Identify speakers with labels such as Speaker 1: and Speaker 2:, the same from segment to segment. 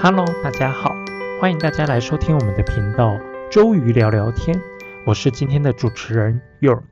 Speaker 1: Hello，大家好，欢迎大家来收听我们的频道周瑜聊聊天，我是今天的主持人 York。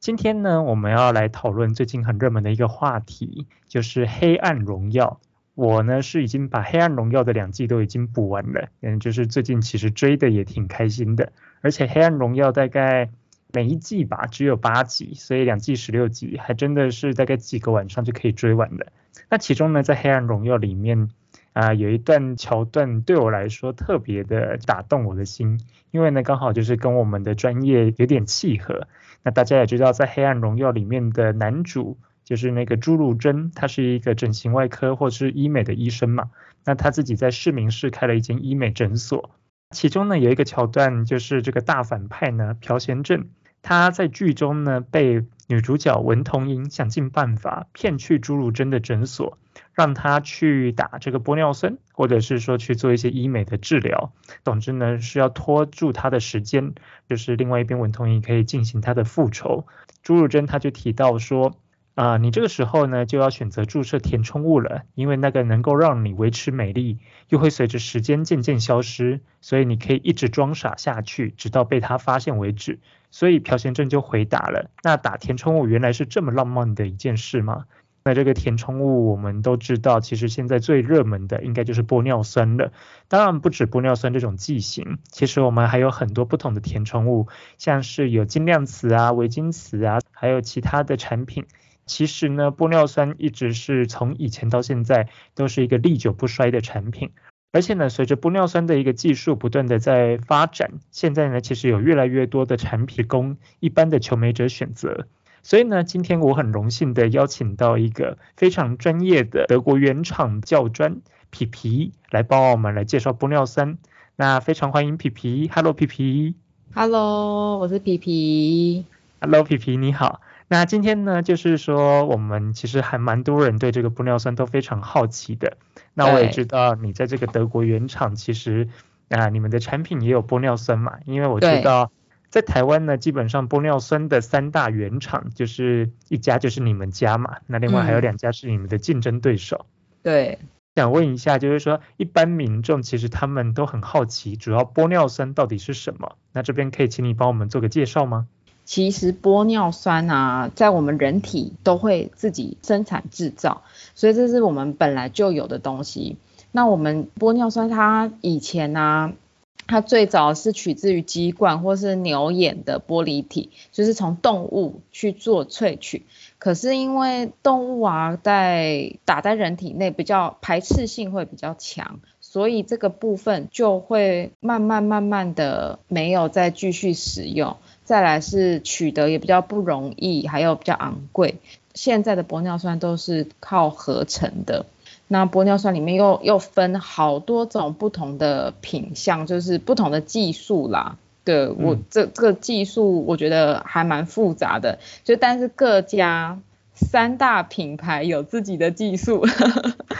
Speaker 1: 今天呢，我们要来讨论最近很热门的一个话题，就是《黑暗荣耀》。我呢是已经把《黑暗荣耀》的两季都已经补完了，嗯，就是最近其实追的也挺开心的，而且《黑暗荣耀》大概每一季吧只有八集，所以两季十六集，还真的是大概几个晚上就可以追完的。那其中呢，在《黑暗荣耀》里面。啊，有一段桥段对我来说特别的打动我的心，因为呢刚好就是跟我们的专业有点契合。那大家也知道，在《黑暗荣耀》里面的男主就是那个朱露珍，他是一个整形外科或是医美的医生嘛。那他自己在市民市开了一间医美诊所，其中呢有一个桥段就是这个大反派呢朴贤镇，他在剧中呢被女主角文童英想尽办法骗去朱露珍的诊所。让他去打这个玻尿酸，或者是说去做一些医美的治疗。总之呢，是要拖住他的时间，就是另外一边文同英可以进行他的复仇。朱如珍他就提到说，啊，你这个时候呢就要选择注射填充物了，因为那个能够让你维持美丽，又会随着时间渐渐消失，所以你可以一直装傻下去，直到被他发现为止。所以朴贤镇就回答了，那打填充物原来是这么浪漫的一件事吗？那这个填充物，我们都知道，其实现在最热门的应该就是玻尿酸了。当然不止玻尿酸这种剂型，其实我们还有很多不同的填充物，像是有金亮瓷啊、维金瓷啊，还有其他的产品。其实呢，玻尿酸一直是从以前到现在都是一个历久不衰的产品。而且呢，随着玻尿酸的一个技术不断的在发展，现在呢，其实有越来越多的产品供一般的求美者选择。所以呢，今天我很荣幸的邀请到一个非常专业的德国原厂教专皮皮来帮我们来介绍玻尿酸。那非常欢迎皮皮，Hello 皮皮
Speaker 2: ，Hello，我是皮皮
Speaker 1: ，Hello 皮皮你好。那今天呢，就是说我们其实还蛮多人对这个玻尿酸都非常好奇的。那我也知道你在这个德国原厂，其实啊你们的产品也有玻尿酸嘛，因为我知道。在台湾呢，基本上玻尿酸的三大原厂就是一家就是你们家嘛，那另外还有两家是你们的竞争对手。
Speaker 2: 对，
Speaker 1: 想问一下，就是说一般民众其实他们都很好奇，主要玻尿酸到底是什么？那这边可以请你帮我们做个介绍吗？
Speaker 2: 其实玻尿酸啊，在我们人体都会自己生产制造，所以这是我们本来就有的东西。那我们玻尿酸它以前呢？它最早是取自于鸡冠或是牛眼的玻璃体，就是从动物去做萃取。可是因为动物啊，在打在人体内比较排斥性会比较强，所以这个部分就会慢慢慢慢的没有再继续使用。再来是取得也比较不容易，还有比较昂贵。现在的玻尿酸都是靠合成的。那玻尿酸里面又又分好多种不同的品相，就是不同的技术啦。对我这这个技术，我觉得还蛮复杂的。就但是各家三大品牌有自己的技术，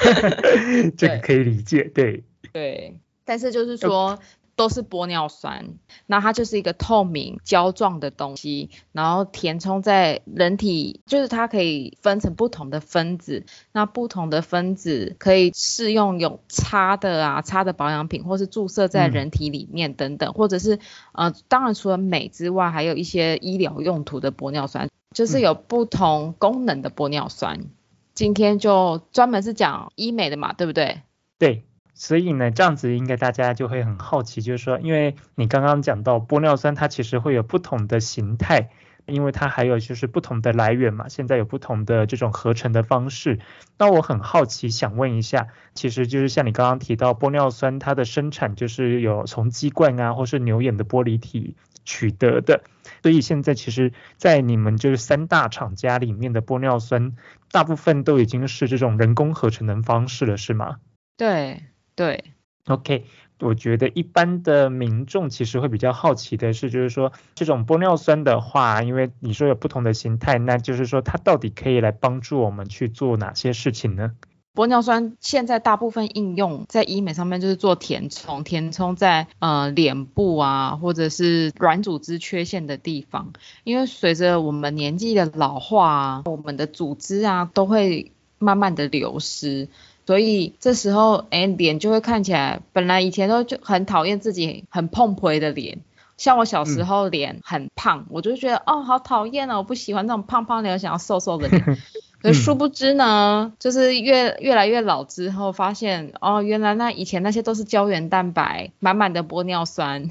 Speaker 1: 这个可以理解。对
Speaker 2: 对，但是就是说。都是玻尿酸，那它就是一个透明胶状的东西，然后填充在人体，就是它可以分成不同的分子，那不同的分子可以适用有擦的啊，擦的保养品，或是注射在人体里面等等，或者是呃，当然除了美之外，还有一些医疗用途的玻尿酸，就是有不同功能的玻尿酸。今天就专门是讲医美的嘛，对不对？
Speaker 1: 对。所以呢，这样子应该大家就会很好奇，就是说，因为你刚刚讲到玻尿酸，它其实会有不同的形态，因为它还有就是不同的来源嘛，现在有不同的这种合成的方式。那我很好奇，想问一下，其实就是像你刚刚提到玻尿酸，它的生产就是有从鸡冠啊，或是牛眼的玻璃体取得的，所以现在其实，在你们就是三大厂家里面的玻尿酸，大部分都已经是这种人工合成的方式了，是吗？
Speaker 2: 对。对
Speaker 1: ，OK，我觉得一般的民众其实会比较好奇的是，就是说这种玻尿酸的话，因为你说有不同的形态，那就是说它到底可以来帮助我们去做哪些事情呢？
Speaker 2: 玻尿酸现在大部分应用在医美上面，就是做填充，填充在呃脸部啊，或者是软组织缺陷的地方。因为随着我们年纪的老化，我们的组织啊都会慢慢的流失。所以这时候哎脸就会看起来，本来以前都就很讨厌自己很碰皮的脸。像我小时候脸很胖，我就觉得哦好讨厌哦，我不喜欢那种胖胖的，我想要瘦瘦的脸。可殊不知呢，就是越越来越老之后，发现哦原来那以前那些都是胶原蛋白，满满的玻尿酸。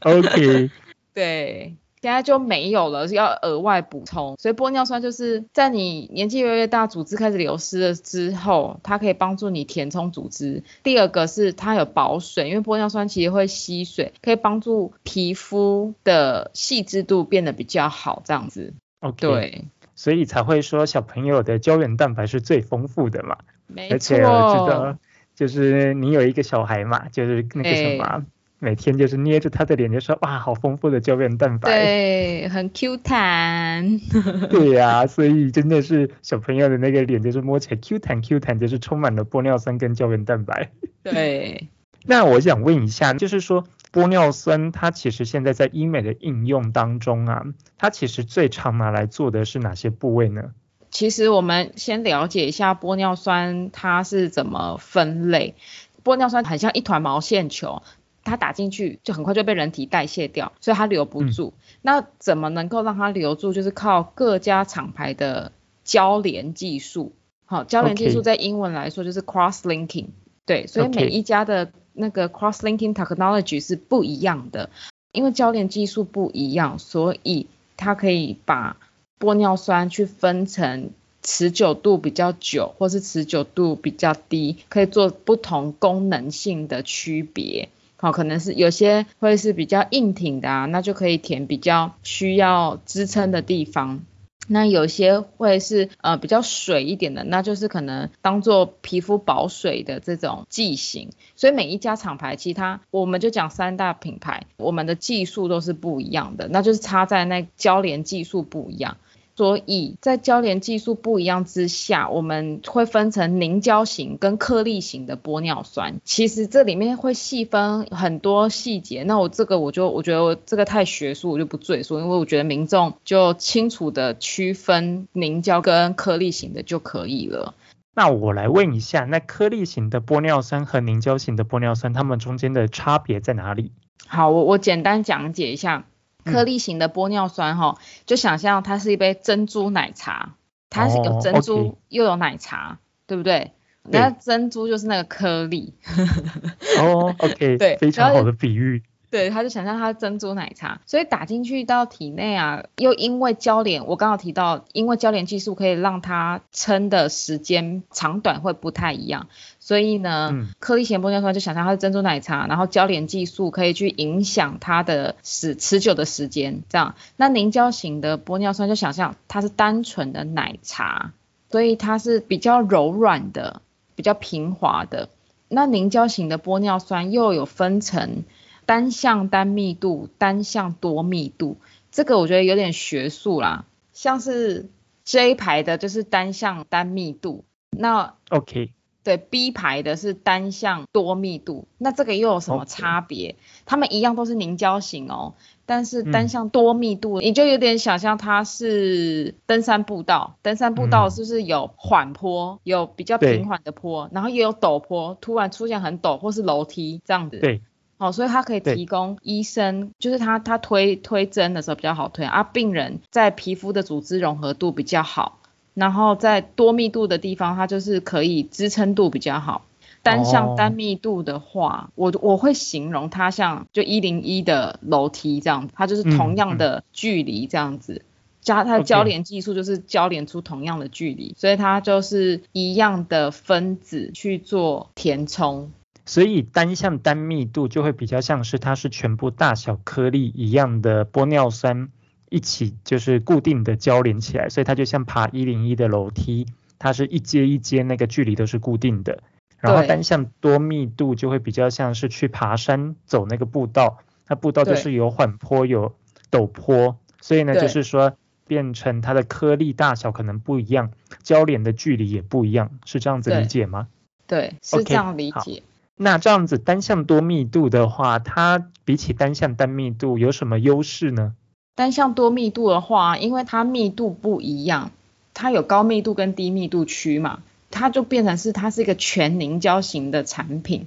Speaker 1: OK。
Speaker 2: 对，现在就没有了，要额外补充。所以玻尿酸就是在你年纪越来越大，组织开始流失了之后，它可以帮助你填充组织。第二个是它有保水，因为玻尿酸其实会吸水，可以帮助皮肤的细致度变得比较好，这样子。
Speaker 1: OK。
Speaker 2: 对，
Speaker 1: 所以才会说小朋友的胶原蛋白是最丰富的嘛。
Speaker 2: 没错。
Speaker 1: 而且我知道，就是你有一个小孩嘛，就是那个什么。每天就是捏着他的脸，就说哇，好丰富的胶原蛋白，
Speaker 2: 对，很 Q 弹。
Speaker 1: 对呀，所以真的是小朋友的那个脸，就是摸起来 Q 弹 Q 弹，就是充满了玻尿酸跟胶原蛋白。
Speaker 2: 对。
Speaker 1: 那我想问一下，就是说玻尿酸它其实现在在医美的应用当中啊，它其实最常拿来做的是哪些部位呢？
Speaker 2: 其实我们先了解一下玻尿酸它是怎么分类。玻尿酸很像一团毛线球。它打进去就很快就被人体代谢掉，所以它留不住。那怎么能够让它留住？就是靠各家厂牌的交联技术。好，交联技术在英文来说就是 cross linking。对，所以每一家的那个 cross linking technology 是不一样的。因为交联技术不一样，所以它可以把玻尿酸去分成持久度比较久，或是持久度比较低，可以做不同功能性的区别。好，可能是有些会是比较硬挺的啊，那就可以填比较需要支撑的地方。那有些会是呃比较水一点的，那就是可能当做皮肤保水的这种剂型。所以每一家厂牌，其他我们就讲三大品牌，我们的技术都是不一样的，那就是差在那交联技术不一样。所以在交联技术不一样之下，我们会分成凝胶型跟颗粒型的玻尿酸。其实这里面会细分很多细节，那我这个我就我觉得我这个太学术，我就不赘述，因为我觉得民众就清楚的区分凝胶跟颗粒型的就可以了。
Speaker 1: 那我来问一下，那颗粒型的玻尿酸和凝胶型的玻尿酸，它们中间的差别在哪里？
Speaker 2: 好，我我简单讲解一下。颗粒型的玻尿酸哈，就想象它是一杯珍珠奶茶，它是有珍珠又有奶茶，对不对？那珍珠就是那个颗粒。
Speaker 1: 哦，OK，对，非常好的比喻。
Speaker 2: 对，他就想象它珍珠奶茶，所以打进去到体内啊，又因为交联，我刚刚提到，因为交联技术可以让它撑的时间长短会不太一样，所以呢，颗粒型玻尿酸就想象它是珍珠奶茶，然后交联技术可以去影响它的持持久的时间，这样。那凝胶型的玻尿酸就想象它是单纯的奶茶，所以它是比较柔软的，比较平滑的。那凝胶型的玻尿酸又有分成。单向单密度、单向多密度，这个我觉得有点学术啦。像是 J 牌的就是单向单密度，那
Speaker 1: OK，
Speaker 2: 对 B 牌的是单向多密度，那这个又有什么差别？它们一样都是凝胶型哦，但是单向多密度，你就有点想象它是登山步道，登山步道是不是有缓坡，有比较平缓的坡，然后也有陡坡，突然出现很陡或是楼梯这样子。
Speaker 1: 对。
Speaker 2: 哦，所以它可以提供医生，就是他他推推针的时候比较好推啊，病人在皮肤的组织融合度比较好，然后在多密度的地方，它就是可以支撑度比较好。单向单密度的话，我我会形容它像就一零一的楼梯这样，它就是同样的距离这样子，加它的交联技术就是交联出同样的距离，所以它就是一样的分子去做填充。
Speaker 1: 所以单向单密度就会比较像是它是全部大小颗粒一样的玻尿酸一起就是固定的交连起来，所以它就像爬一零一的楼梯，它是一阶一阶那个距离都是固定的。然后单向多密度就会比较像是去爬山走那个步道，它步道就是有缓坡有陡坡，所以呢就是说变成它的颗粒大小可能不一样，交连的距离也不一样，是这样子理解吗？
Speaker 2: 对，是这样理解。
Speaker 1: 那这样子单向多密度的话，它比起单向单密度有什么优势呢？
Speaker 2: 单向多密度的话，因为它密度不一样，它有高密度跟低密度区嘛。它就变成是它是一个全凝胶型的产品。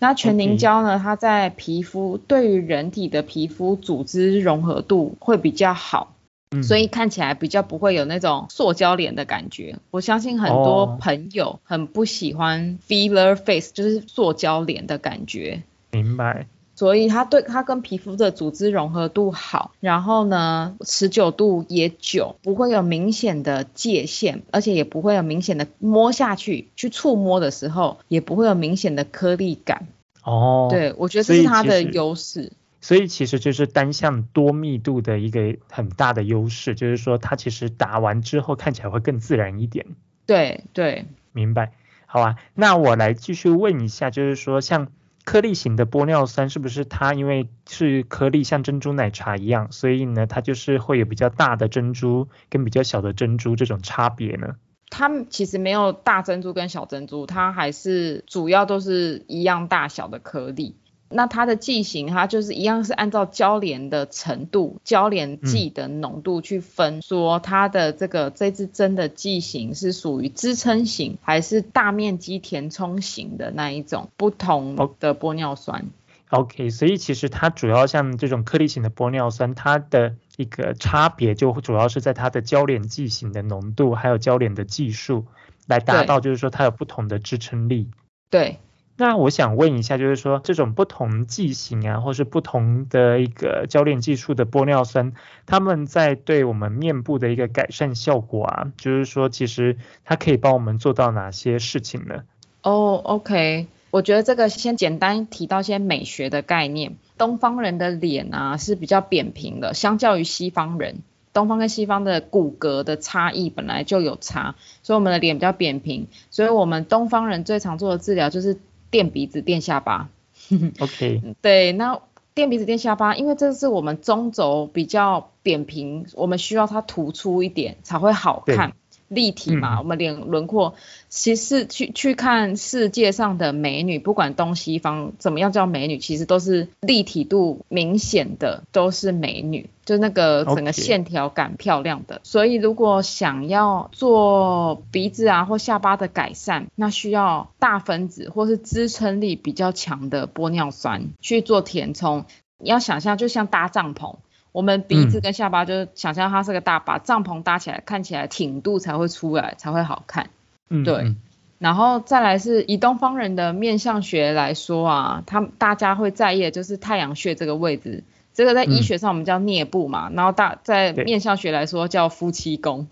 Speaker 2: 那全凝胶呢，它在皮肤对于人体的皮肤组织融合度会比较好。所以看起来比较不会有那种塑胶脸的感觉。我相信很多朋友很不喜欢 filler face，就是塑胶脸的感觉。
Speaker 1: 明白。
Speaker 2: 所以它对它跟皮肤的组织融合度好，然后呢持久度也久，不会有明显的界限，而且也不会有明显的摸下去去触摸的时候，也不会有明显的颗粒感。
Speaker 1: 哦。
Speaker 2: 对，我觉得这是它的优势。
Speaker 1: 所以其实就是单向多密度的一个很大的优势，就是说它其实打完之后看起来会更自然一点。
Speaker 2: 对对，
Speaker 1: 明白。好啊，那我来继续问一下，就是说像颗粒型的玻尿酸是不是它因为是颗粒像珍珠奶茶一样，所以呢它就是会有比较大的珍珠跟比较小的珍珠这种差别呢？
Speaker 2: 它其实没有大珍珠跟小珍珠，它还是主要都是一样大小的颗粒。那它的剂型，它就是一样是按照交联的程度、交联剂的浓度去分，说它的这个这支针的剂型是属于支撑型还是大面积填充型的那一种不同的玻尿酸。
Speaker 1: OK，所以其实它主要像这种颗粒型的玻尿酸，它的一个差别就主要是在它的交联剂型的浓度，还有交联的技术，来达到就是说它有不同的支撑力。
Speaker 2: 对。
Speaker 1: 那我想问一下，就是说这种不同剂型啊，或是不同的一个交链技术的玻尿酸，他们在对我们面部的一个改善效果啊，就是说其实它可以帮我们做到哪些事情呢？
Speaker 2: 哦，OK，我觉得这个先简单提到一些美学的概念。东方人的脸啊是比较扁平的，相较于西方人，东方跟西方的骨骼的差异本来就有差，所以我们的脸比较扁平，所以我们东方人最常做的治疗就是。垫鼻子、垫下巴。
Speaker 1: OK。
Speaker 2: 对，那垫鼻子、垫下巴，因为这是我们中轴比较扁平，我们需要它突出一点才会好看。立体嘛，我们脸轮廓，其实去去看世界上的美女，不管东西方怎么样叫美女，其实都是立体度明显的，都是美女，就那个整个线条感漂亮的。所以如果想要做鼻子啊或下巴的改善，那需要大分子或是支撑力比较强的玻尿酸去做填充。你要想象就像搭帐篷。我们鼻子跟下巴就是想象它是个大把帐篷搭起来，看起来挺度才会出来，才会好看。
Speaker 1: 嗯，
Speaker 2: 对。然后再来是以东方人的面相学来说啊，他大家会在意的就是太阳穴这个位置，这个在医学上我们叫颞部嘛，然后大在面相学来说叫夫妻宫。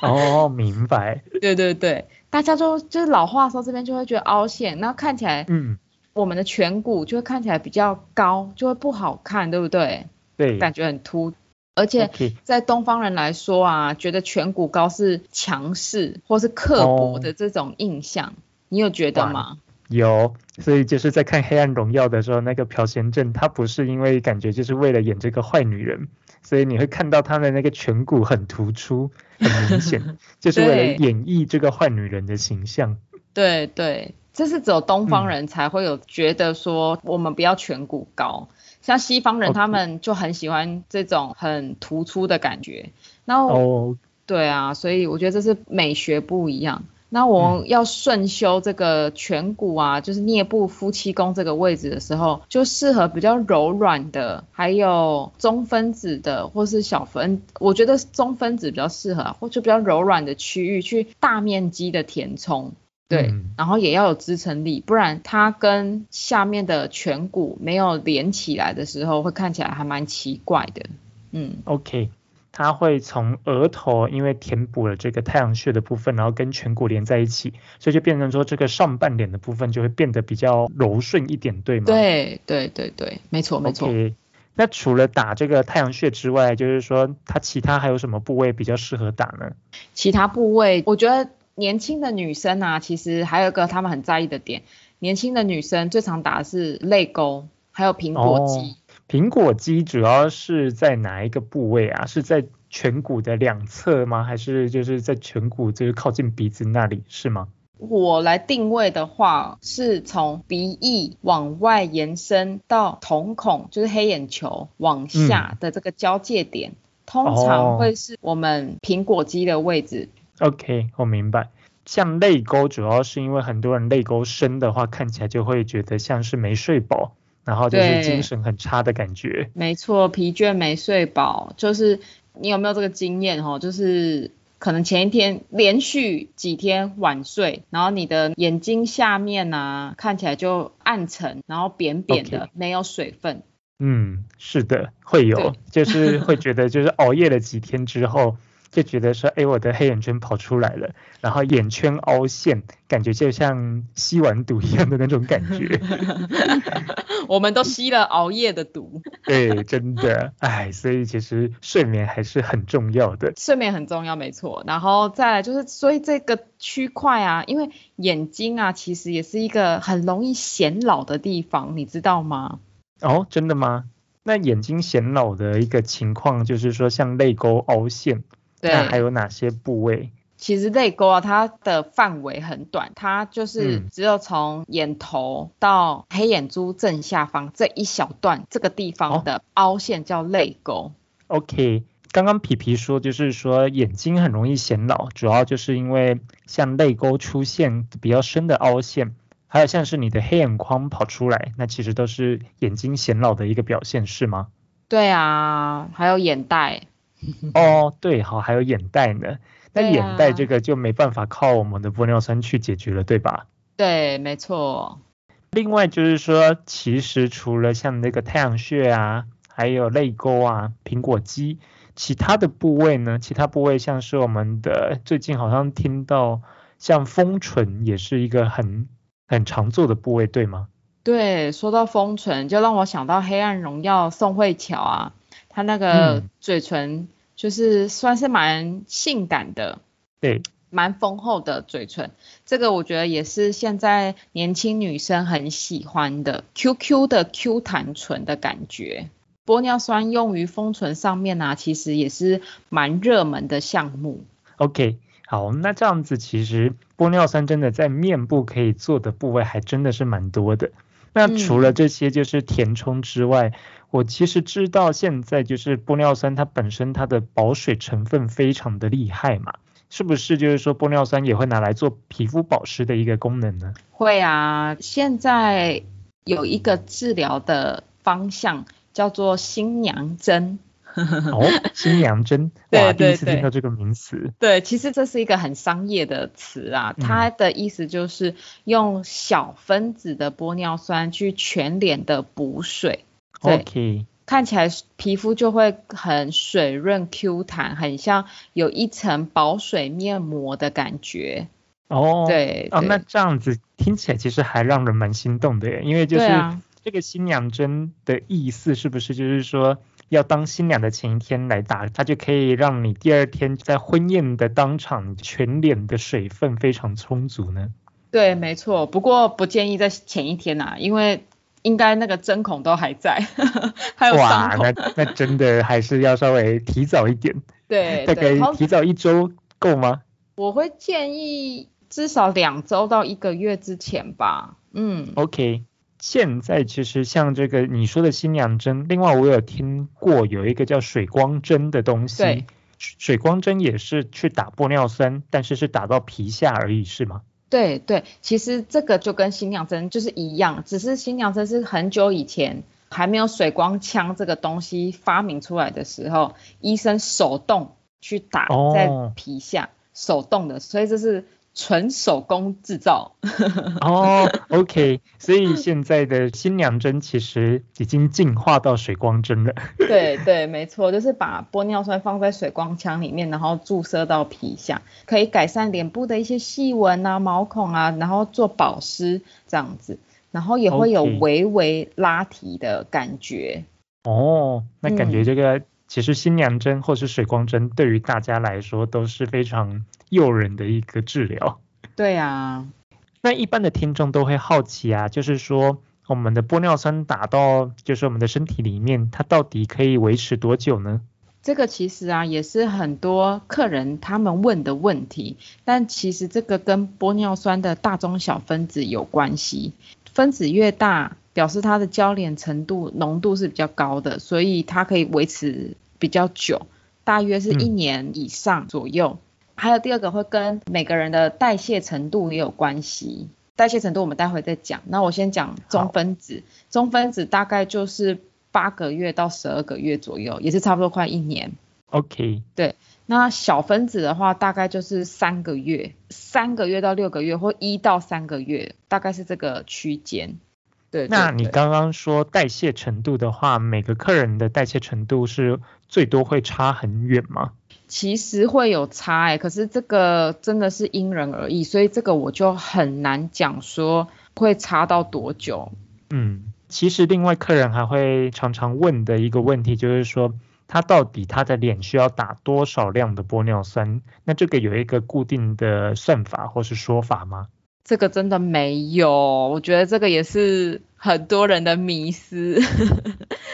Speaker 1: 哦，明白。
Speaker 2: 对对对，大家就就是老话说这边就会觉得凹陷，那看起来，嗯，我们的颧骨就会看起来比较高，就会不好看，对不对？
Speaker 1: 对，
Speaker 2: 感觉很突，而且在东方人来说啊，觉得颧骨高是强势或是刻薄的这种印象，你有觉得吗？
Speaker 1: 有，所以就是在看《黑暗荣耀》的时候，那个朴贤镇他不是因为感觉就是为了演这个坏女人，所以你会看到他的那个颧骨很突出，很明显，就是为了演绎这个坏女人的形象。
Speaker 2: 对对，这是只有东方人才会有觉得说，我们不要颧骨高。像西方人他们就很喜欢这种很突出的感觉，然后对啊，所以我觉得这是美学不一样。那我要顺修这个颧骨啊，就是颞部夫妻宫这个位置的时候，就适合比较柔软的，还有中分子的，或是小分，我觉得中分子比较适合，或者比较柔软的区域去大面积的填充。对，然后也要有支撑力，不然它跟下面的颧骨没有连起来的时候，会看起来还蛮奇怪的。嗯
Speaker 1: ，OK，它会从额头，因为填补了这个太阳穴的部分，然后跟颧骨连在一起，所以就变成说这个上半脸的部分就会变得比较柔顺一点，对吗？
Speaker 2: 对对对对，没错没错。
Speaker 1: OK，那除了打这个太阳穴之外，就是说它其他还有什么部位比较适合打呢？
Speaker 2: 其他部位，我觉得。年轻的女生啊，其实还有一个他们很在意的点，年轻的女生最常打的是泪沟，还有苹果肌。
Speaker 1: 苹果肌主要是在哪一个部位啊？是在颧骨的两侧吗？还是就是在颧骨就是靠近鼻子那里是吗？
Speaker 2: 我来定位的话，是从鼻翼往外延伸到瞳孔，就是黑眼球往下的这个交界点，通常会是我们苹果肌的位置。
Speaker 1: OK，我明白。像泪沟，主要是因为很多人泪沟深的话，看起来就会觉得像是没睡饱，然后就是精神很差的感觉。
Speaker 2: 没错，疲倦没睡饱，就是你有没有这个经验哦？就是可能前一天连续几天晚睡，然后你的眼睛下面啊看起来就暗沉，然后扁扁的没有水分。
Speaker 1: 嗯，是的，会有，就是会觉得就是熬夜了几天之后，就觉得说，哎，我的黑眼圈跑出来了，然后眼圈凹陷，感觉就像吸完毒一样的那种感觉。
Speaker 2: 我们都吸了熬夜的毒，
Speaker 1: 对，真的，哎，所以其实睡眠还是很重要的。
Speaker 2: 睡眠很重要，没错。然后再来就是，所以这个区块啊，因为眼睛啊，其实也是一个很容易显老的地方，你知道吗？
Speaker 1: 哦，真的吗？那眼睛显老的一个情况，就是说像泪沟凹陷，那还
Speaker 2: 对，
Speaker 1: 有哪些部位？
Speaker 2: 其实泪沟啊，它的范围很短，它就是
Speaker 1: 嗯
Speaker 2: 只有从眼头到黑眼珠正下方这一小段这个地
Speaker 1: 哦
Speaker 2: 方的凹陷叫泪沟。
Speaker 1: OK，刚刚皮皮说，就是说眼睛很容易显老，主要就是因为像泪沟出现比较深的凹陷，还有像是你的黑眼眶跑出来，那其实都是眼睛显老的一个表现，是吗？
Speaker 2: 对啊，还有眼袋。
Speaker 1: 哦，对，好，还有眼袋呢。那眼袋
Speaker 2: 啊
Speaker 1: 这个就没办法靠我们的玻尿酸去解决了，对吧？
Speaker 2: 对，没错。
Speaker 1: 另外就是说，其实除了像那个太阳穴啊，还有泪沟啊、苹果肌，其他的部位呢？其他部位像是我们的最近好像听到，像丰唇也是一个很很常做的部位，对吗？
Speaker 2: 对，说到丰唇，就让我想到《黑暗荣耀》宋慧乔啊，她那个
Speaker 1: 嗯
Speaker 2: 嘴唇就是算是蛮性感的，
Speaker 1: 对，
Speaker 2: 蛮丰厚的嘴唇，这个我觉得也是现在年轻女生很喜欢的 QQ 的 Q 弹唇的感觉。玻尿酸用于丰唇上面啊，其实也是蛮热门的项目。
Speaker 1: OK，好，那这样子其实玻尿酸真的在面部可以做的部位还真的是蛮多的。那除了
Speaker 2: 嗯
Speaker 1: 这些就是填充之外，我其实知道现在就是玻尿酸它本身它的保水成分非常的厉害嘛，是不是就是说玻尿酸也会拿来做皮肤保湿的一个功能呢？
Speaker 2: 会啊，现在有一个治疗的方向叫做新娘针。
Speaker 1: 哦，新娘针，
Speaker 2: 对
Speaker 1: 哇，第一次听到这个名词。
Speaker 2: 对，其实这是一个很商业的词啊，
Speaker 1: 嗯
Speaker 2: 它的意思就是用小分子的玻尿酸去全脸的补水，对
Speaker 1: OK，
Speaker 2: 看起来皮肤就会很水润 Q 弹，很像有一层保水面膜的感觉。
Speaker 1: 哦，
Speaker 2: 对
Speaker 1: 哦，那
Speaker 2: 对
Speaker 1: 这样子听起来其实还让人蛮心动的耶，因为就是这个新娘针的意思是不是就是说要当新娘的前一天来打，它就可以让你第二天在婚宴的当场全脸的水分非常充足呢？
Speaker 2: 对，没错。不过不建议在前一天啊，因为应该那个针孔都还在，还有
Speaker 1: 哇。那那真的还是要稍微提早一点，大
Speaker 2: 对大，
Speaker 1: 概提早一周够吗？
Speaker 2: 我会建议至少两周到一个月之前吧。嗯
Speaker 1: ，OK，现在其实像这个你说的新娘针，另外我有听过有一个叫水光针的东西水光针也是去打玻尿酸，但是是打到皮下而已，是吗？
Speaker 2: 对对，其实这个就跟新娘针就是一样，只是新娘针是很久以前还没有水光枪这个东西发明出来的时候，医生手动去打
Speaker 1: 哦
Speaker 2: 在皮下，手动的，所以这是纯手工制造。
Speaker 1: 哦，OK，所以现在的新娘针其实已经进化到水光针了。
Speaker 2: 对对，没错，就是把玻尿酸放在水光枪里面，然后注射到皮下，可以改善脸部的一些细纹啊、毛孔啊，然后做保湿这样子，然后也会有微微拉提的感觉。
Speaker 1: 哦，那感觉
Speaker 2: 嗯
Speaker 1: 这个、其实新娘针或是水光针对于大家来说都是非常诱人的一个治疗。
Speaker 2: 对啊，
Speaker 1: 那一般的听众都会好奇啊，就是说我们的玻尿酸打到就是我们的身体里面，它到底可以维持多久呢？
Speaker 2: 这个其实啊也是很多客人他们问的问题，但其实这个跟玻尿酸的大中小分子有关系，分子越大，表示它的交联程度浓度是比较高的，所以它可以维持比较久，大约是一
Speaker 1: 嗯
Speaker 2: 年以上左右。还有第二个会跟每个人的代谢程度也有关系。代谢程度我们待会再讲。那我先讲中分子，中分子大概就是八个月到十二个月左右，也是差不多快一年。
Speaker 1: OK，
Speaker 2: 对，那小分子的话大概就是三个月，三个月到六个月，或一到三个月，大概是这个区间。对，
Speaker 1: 那你刚刚说代谢程度的话，每个客人的代谢程度是最多会差很远吗？
Speaker 2: 其实会有差哎、可是这个真的是因人而异，所以这个我就很难讲说会差到多久。
Speaker 1: 嗯，其实另外客人还会常常问的一个问题就是说，他到底他的脸需要打多少量的玻尿酸？那这个有一个固定的算法或是说法吗？
Speaker 2: 这个真的没有，我觉得这个也是很多人的迷思。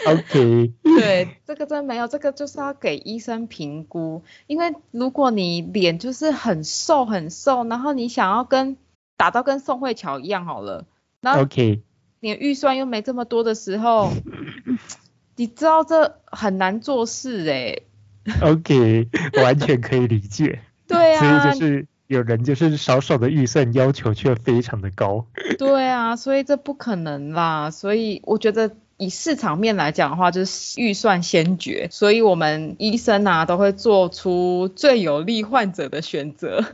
Speaker 1: OK，
Speaker 2: 对，这个真没有，这个就是要给医生评估。因为如果你脸就是很瘦很瘦，然后你想要跟打到跟宋慧乔一样好了，然后
Speaker 1: OK，
Speaker 2: 你预算又没这么多的时候，你知道这很难做事哎、
Speaker 1: OK，完全可以理解。
Speaker 2: 对啊，
Speaker 1: 所以就是有人就是少少的预算要求却非常的高。
Speaker 2: 对啊，所以这不可能啦。所以我觉得以市场面来讲的话，就是预算先决，所以我们医生啊都会做出最有利患者的选择。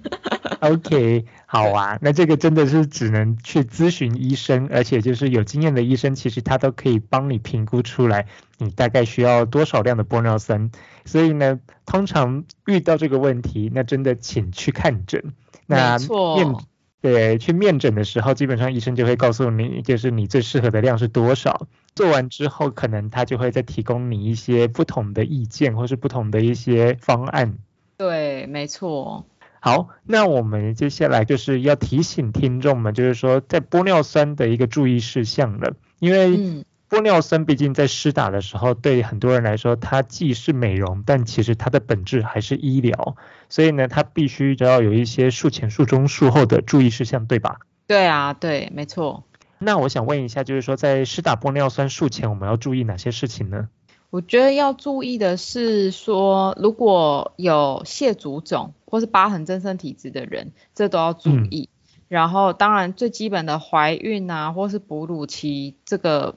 Speaker 1: OK，好啊，那这个真的是只能去咨询医生，而且就是有经验的医生，其实他都可以帮你评估出来你大概需要多少量的玻尿酸。所以呢，通常遇到这个问题，那真的请去看诊。那
Speaker 2: 没错
Speaker 1: 面对去面诊的时候，基本上医生就会告诉你，就是你最适合的量是多少。做完之后，可能他就会再提供你一些不同的意见，或是不同的一些方案。
Speaker 2: 对，没错。
Speaker 1: 好，那我们接下来就是要提醒听众们，就是说在玻尿酸的一个注意事项了，因为
Speaker 2: 嗯，
Speaker 1: 玻尿酸毕竟在施打的时候，对很多人来说，它既是美容，但其实它的本质还是医疗，所以呢，它必须要有一些术前、术中、术后的注意事项，对吧？
Speaker 2: 对啊，对，没错。
Speaker 1: 那我想问一下，就是说在施打玻尿酸术前，我们要注意哪些事情呢？
Speaker 2: 我觉得要注意的是说，如果有蟹足肿或是疤痕增生体质的人，这都要注
Speaker 1: 嗯
Speaker 2: 意。然后，当然最基本的怀孕啊，或是哺乳期，这个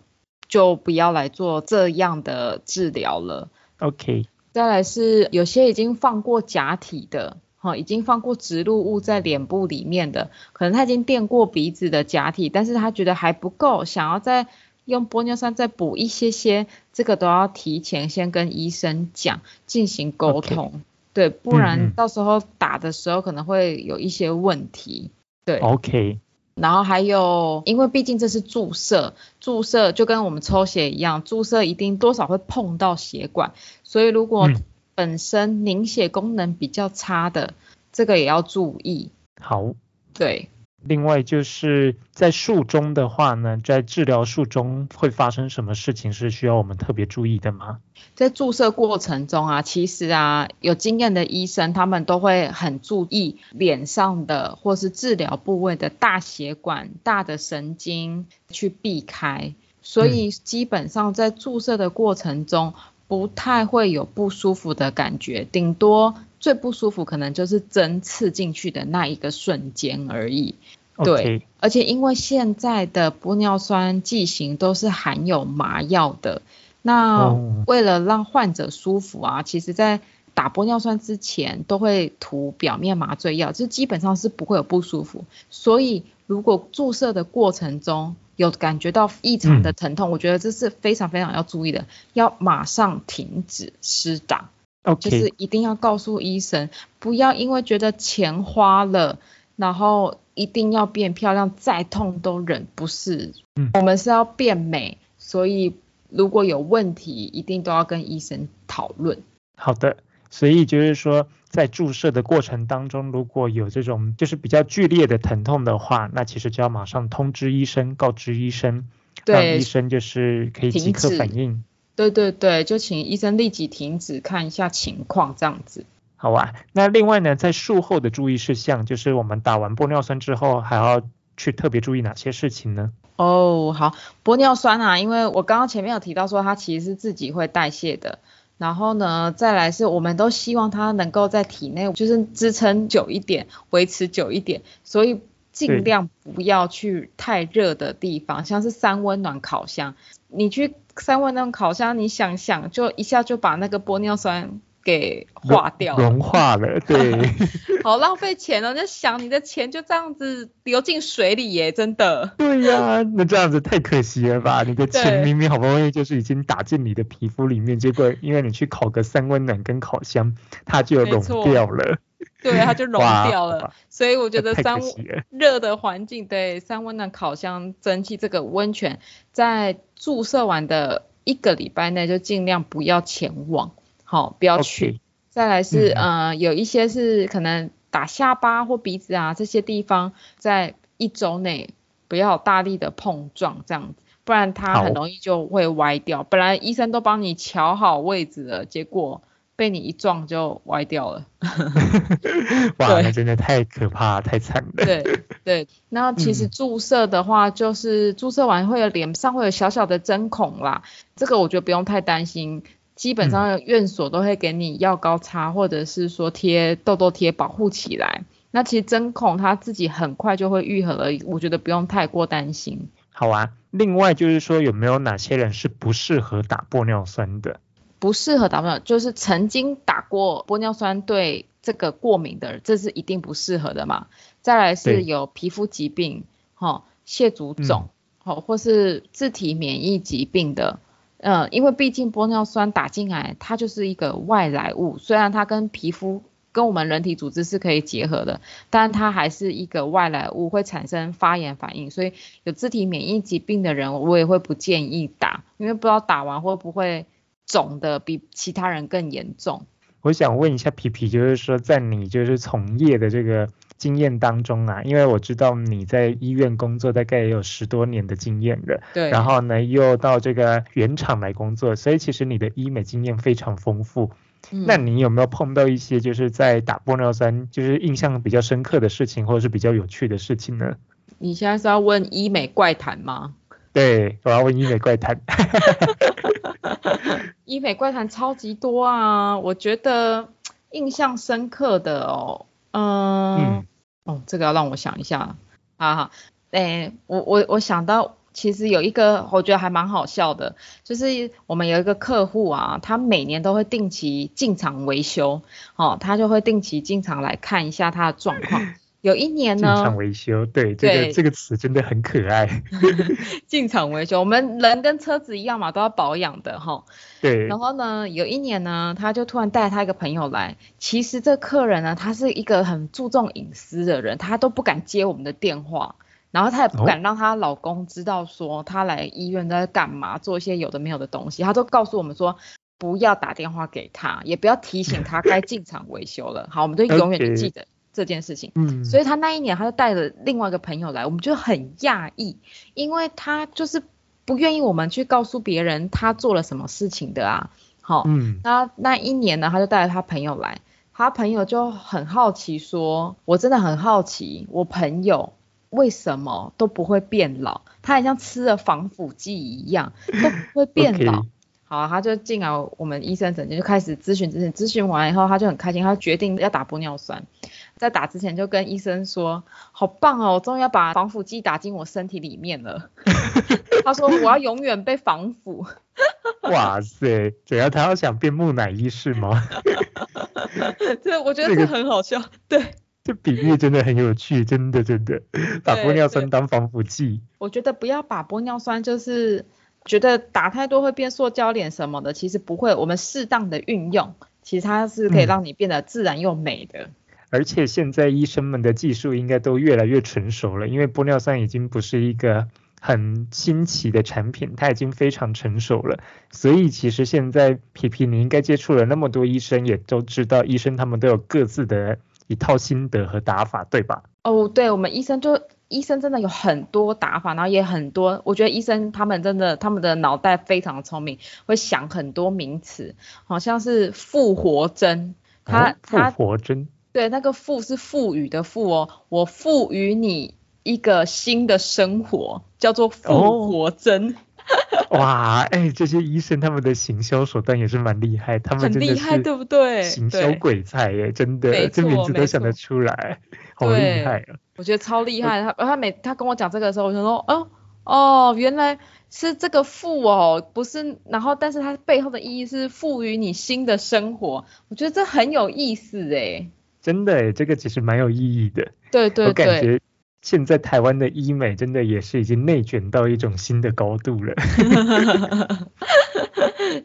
Speaker 2: 就不要来做这样的治疗了。
Speaker 1: OK，
Speaker 2: 再来是有些已经放过假体的，哈、已经放过植入物在脸部里面的，可能他已经垫过鼻子的假体，但是他觉得还不够，想要再用玻尿酸再补一些些，这个都要提前先跟医生讲，进行沟通。对，不
Speaker 1: 嗯
Speaker 2: 然
Speaker 1: 嗯。
Speaker 2: 到时候打的时候可能会有一些问题，对。
Speaker 1: OK，
Speaker 2: 然后还有，因为毕竟这是注射，注射就跟我们抽血一样，注射一定多少会碰到血管，所以如果
Speaker 1: 嗯。
Speaker 2: 本身凝血功能比较差的，这个也要注意。
Speaker 1: 好。
Speaker 2: 对，
Speaker 1: 另外就是在术中的话呢，在治疗术中会发生什么事情是需要我们特别注意的吗？
Speaker 2: 在注射过程中啊，其实啊，有经验的医生他们都会很注意脸上的或是治疗部位的大血管、大的神经去避开，所以基本上在注射的过程中不太会有不舒服的感觉，顶多最不舒服可能就是针刺进去的那一个瞬间而已。对而且因为现在的玻尿酸剂型都是含有麻药的，那
Speaker 1: 哦
Speaker 2: 为了让患者舒服啊，其实在打玻尿酸之前都会涂表面麻醉药，就基本上是不会有不舒服。所以如果注射的过程中有感觉到异常的疼痛，我觉得这是非常非常要注意的，要马上停止施打。就
Speaker 1: OK，
Speaker 2: 是一定要告诉医生，不要因为觉得钱花了，然后一定要变漂亮，再痛都忍，不是。
Speaker 1: 嗯
Speaker 2: 我们是要变美，所以如果有问题，一定都要跟医生讨论。
Speaker 1: 好的。所以就是说，在注射的过程当中，如果有这种就是比较剧烈的疼痛的话，那其实就要马上通知医生，告知医生，让
Speaker 2: 对
Speaker 1: 医生就是可以即刻反应。
Speaker 2: 对对对，就请医生立即停止，看一下情况这样子。
Speaker 1: 好啊，那另外呢，在术后的注意事项，就是我们打完玻尿酸之后，还要去特别注意哪些事情呢？
Speaker 2: 哦，好，玻尿酸啊，因为我刚刚前面有提到说它其实是自己会代谢的，然后呢，再来是我们都希望它能够在体内就是支撑久一点，维持久一点，所以尽量不要去太热的地方，像是三温暖烤箱，你去三温暖烤箱，你想想就一下就把那个玻尿酸。给化掉，
Speaker 1: 融化了，对，
Speaker 2: 好浪费钱哦！就想你的钱就这样子流进水里耶，真的。
Speaker 1: 对呀，那这样子太可惜了吧？你的钱明明好不容易就是已经打进你的皮肤里面，结果因为你去烤个三温暖跟烤箱，它就融掉了。
Speaker 2: 对，它就融掉了。所以我觉得三热的环境，对三温暖烤箱蒸汽这个温泉，在注射完的一个礼拜内就尽量不要前往。好，不要去。再来是，呃，有一些是可能打下巴或鼻子啊这些地方，在一周内不要大力的碰撞，这样子，不然它很容易就会歪掉。本来医生都帮你瞧好位置了，结果被你一撞就歪掉了。
Speaker 1: 哇，那真的太可怕，太惨了。
Speaker 2: 对对，那其实注射的话，就是注射完会有脸上会有小小的针孔啦，这个我觉得不用太担心。基本上院所都会给你药膏擦，或者是说贴痘痘贴保护起来。那其实针孔它自己很快就会愈合了，我觉得不用太过担心。
Speaker 1: 好啊，另外就是说有没有哪些人是不适合打玻尿酸的？
Speaker 2: 不适合打玻尿，就是曾经打过玻尿酸对这个过敏的人，这是一定不适合的嘛。再来是有皮肤疾病，哈，蟹足肿，好，或是自体免疫疾病的。嗯，因为毕竟玻尿酸打进来，它就是一个外来物，虽然它跟皮肤、跟我们人体组织是可以结合的，但它还是一个外来物，会产生发炎反应，所以有自体免疫疾病的人，我也会不建议打，因为不知道打完会不会肿的比其他人更严重。
Speaker 1: 我想问一下皮皮，就是说在你就是从业的这个。经验当中啊，因为我知道你在医院工作大概也有十多年的经验了，
Speaker 2: 对，
Speaker 1: 然后呢又到这个原厂来工作，所以其实你的医美经验非常丰富。那你有没有碰到一些就是在打玻尿酸就是印象比较深刻的事情，或者是比较有趣的事情呢？
Speaker 2: 你现在是要问医美怪谈吗？
Speaker 1: 对，我要问医美怪谈。
Speaker 2: 医美怪谈超级多啊，我觉得印象深刻的哦。嗯，哦，这个要让我想一下，好好，哎，我我我想到，其实有一个我觉得还蛮好笑的，就是我们有一个客户啊，他每年都会定期进场维修，哦，他就会定期进场来看一下他的状况。有一年呢，
Speaker 1: 进场维修，对，这个这个词真的很可爱。
Speaker 2: 进场维修，我们人跟车子一样嘛，都要保养的哈。
Speaker 1: 对。
Speaker 2: 然后呢，有一年呢，他就突然带他一个朋友来。其实这客人呢，他是一个很注重隐私的人，他都不敢接我们的电话，然后他也不敢让她老公知道说他来医院在干嘛，做一些有的没有的东西。他都告诉我们说，不要打电话给他，也不要提醒他该进场维修了。好，我们都永远记得。这件事情，嗯，所以他那一年他就带着另外一个朋友来，我们就很讶异，因为他就是不愿意我们去告诉别人他做了什么事情的啊，好，嗯，那那一年呢，他就带着他朋友来，他朋友就很好奇说，我真的很好奇，我朋友为什么都不会变老，他好像吃了防腐剂一样都不会变老。好，他就进来我们医生诊间就开始咨询咨询，咨询完以后他就很开心，他决定要打玻尿酸。在打之前就跟医生说，好棒哦，我终于要把防腐剂打进我身体里面了。他说我要永远被防腐。
Speaker 1: 哇塞，怎样？他要想变木乃伊是吗？
Speaker 2: 这我觉得这很好笑。对，
Speaker 1: 这比喻真的很有趣，真的真的，把玻尿酸当防腐剂。
Speaker 2: 我觉得不要把玻尿酸就是。觉得打太多会变塑胶脸什么的，其实不会。我们适当的运用，其实它是可以让你变得自然又美的。
Speaker 1: 而且现在医生们的技术应该都越来越成熟了，因为玻尿酸已经不是一个很新奇的产品，它已经非常成熟了。所以其实现在皮皮你应该接触了那么多医生，也都知道医生他们都有各自的一套心得和打法，对吧？
Speaker 2: 哦，对，我们医生就。医生真的有很多打法，然后也很多。我觉得医生他们真的，他们的脑袋非常聪明，会想很多名词，好像是复活针，
Speaker 1: 他复活针，
Speaker 2: 对，那个赋是赋予的赋哦，我赋予你一个新的生活，叫做复活针。
Speaker 1: 哇，哎，这些医生他们的行销手段也是蛮厉害，他们
Speaker 2: 很厉害，
Speaker 1: 是
Speaker 2: 对不对？
Speaker 1: 行销鬼才耶，真的，
Speaker 2: 没
Speaker 1: 这名字都想得出来，好厉害啊！
Speaker 2: 我觉得超厉害。他他每他跟我讲这个的时候，我就说，哦哦，原来是这个赋哦，不是，然后但是它背后的意义是赋予你新的生活，我觉得这很有意思哎。
Speaker 1: 真的诶，这个其实蛮有意义的。
Speaker 2: 对对
Speaker 1: 我感
Speaker 2: 对，
Speaker 1: 觉现在台湾的医美真的也是已经内卷到一种新的高度了。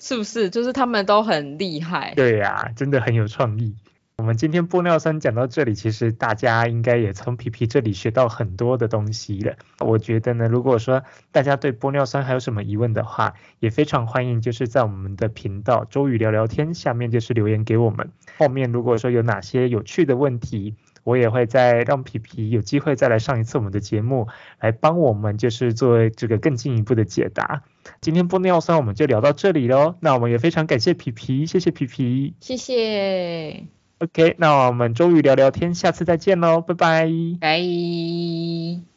Speaker 2: 是不是？就是他们都很厉害。
Speaker 1: 对呀、真的很有创意。我们今天玻尿酸讲到这里，其实大家应该也从皮皮这里学到很多的东西了。我觉得呢，如果说大家对玻尿酸还有什么疑问的话，也非常欢迎就是在我们的频道周宇聊聊天下面就是留言给我们。后面如果说有哪些有趣的问题，我也会再让皮皮有机会再来上一次我们的节目，来帮我们就是做这个更进一步的解答。今天玻尿酸我们就聊到这里喽，那我们也非常感谢皮皮，谢谢皮皮。
Speaker 2: 谢谢，
Speaker 1: OK，那我们终于聊聊天，下次再见喽，拜拜。
Speaker 2: 拜。